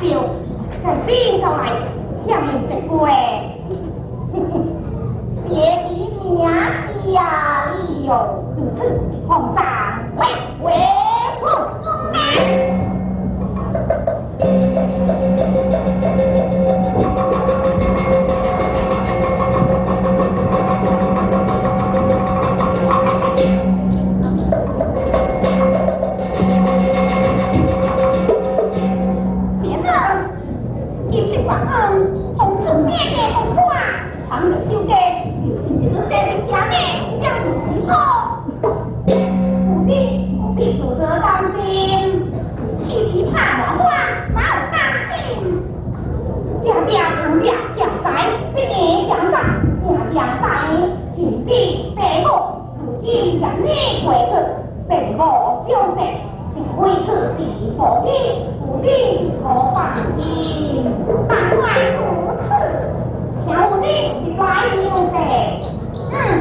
就在边上来下面这杯，别提娘家里有 จึ自己所ยสื่อสิ่如此，小งที่ฝู